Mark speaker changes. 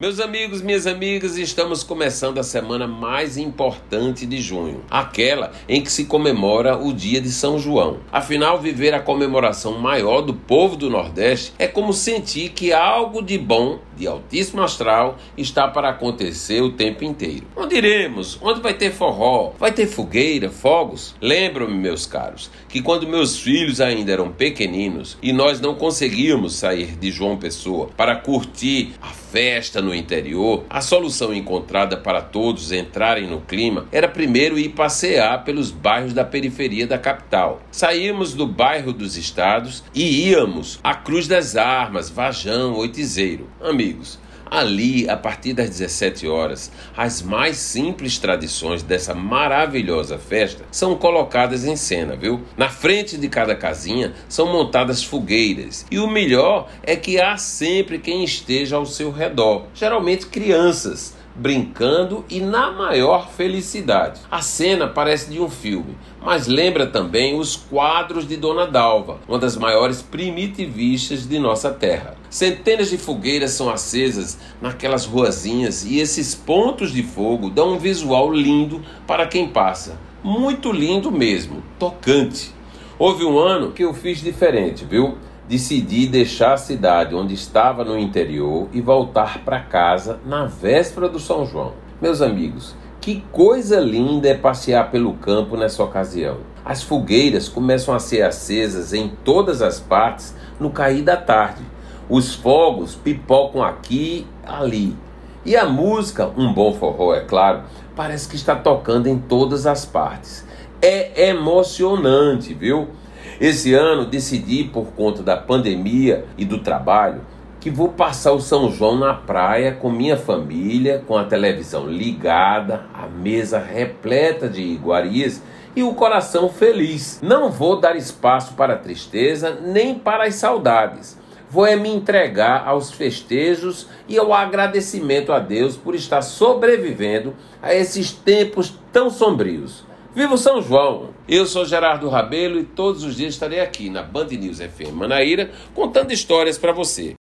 Speaker 1: Meus amigos, minhas amigas, estamos começando a semana mais importante de junho, aquela em que se comemora o dia de São João. Afinal, viver a comemoração maior do povo do Nordeste é como sentir que algo de bom, de altíssimo astral, está para acontecer o tempo inteiro. Onde iremos? Onde vai ter forró? Vai ter fogueira, fogos? Lembro-me, meus caros, que quando meus filhos ainda eram pequeninos e nós não conseguíamos sair de João Pessoa para curtir a festa no interior, a solução encontrada para todos entrarem no clima era primeiro ir passear pelos bairros da periferia da capital. Saímos do bairro dos estados e íamos à Cruz das Armas, Vajão, Oitizeiro. Amigos, Ali, a partir das 17 horas, as mais simples tradições dessa maravilhosa festa são colocadas em cena, viu? Na frente de cada casinha são montadas fogueiras e o melhor é que há sempre quem esteja ao seu redor, geralmente crianças brincando e na maior felicidade. A cena parece de um filme, mas lembra também os quadros de Dona Dalva, uma das maiores primitivistas de nossa terra. Centenas de fogueiras são acesas naquelas ruazinhas e esses pontos de fogo dão um visual lindo para quem passa. Muito lindo mesmo, tocante. Houve um ano que eu fiz diferente, viu? Decidi deixar a cidade onde estava no interior e voltar para casa na véspera do São João. Meus amigos, que coisa linda é passear pelo campo nessa ocasião. As fogueiras começam a ser acesas em todas as partes no cair da tarde. Os fogos pipocam aqui ali. E a música, um bom forró, é claro, parece que está tocando em todas as partes. É emocionante, viu? Esse ano decidi, por conta da pandemia e do trabalho, que vou passar o São João na praia com minha família, com a televisão ligada, a mesa repleta de iguarias e o coração feliz. Não vou dar espaço para a tristeza nem para as saudades. Vou é me entregar aos festejos e ao agradecimento a Deus por estar sobrevivendo a esses tempos tão sombrios. Viva São João! Eu sou Gerardo Rabelo e todos os dias estarei aqui na Band News FM Manaíra contando histórias para você.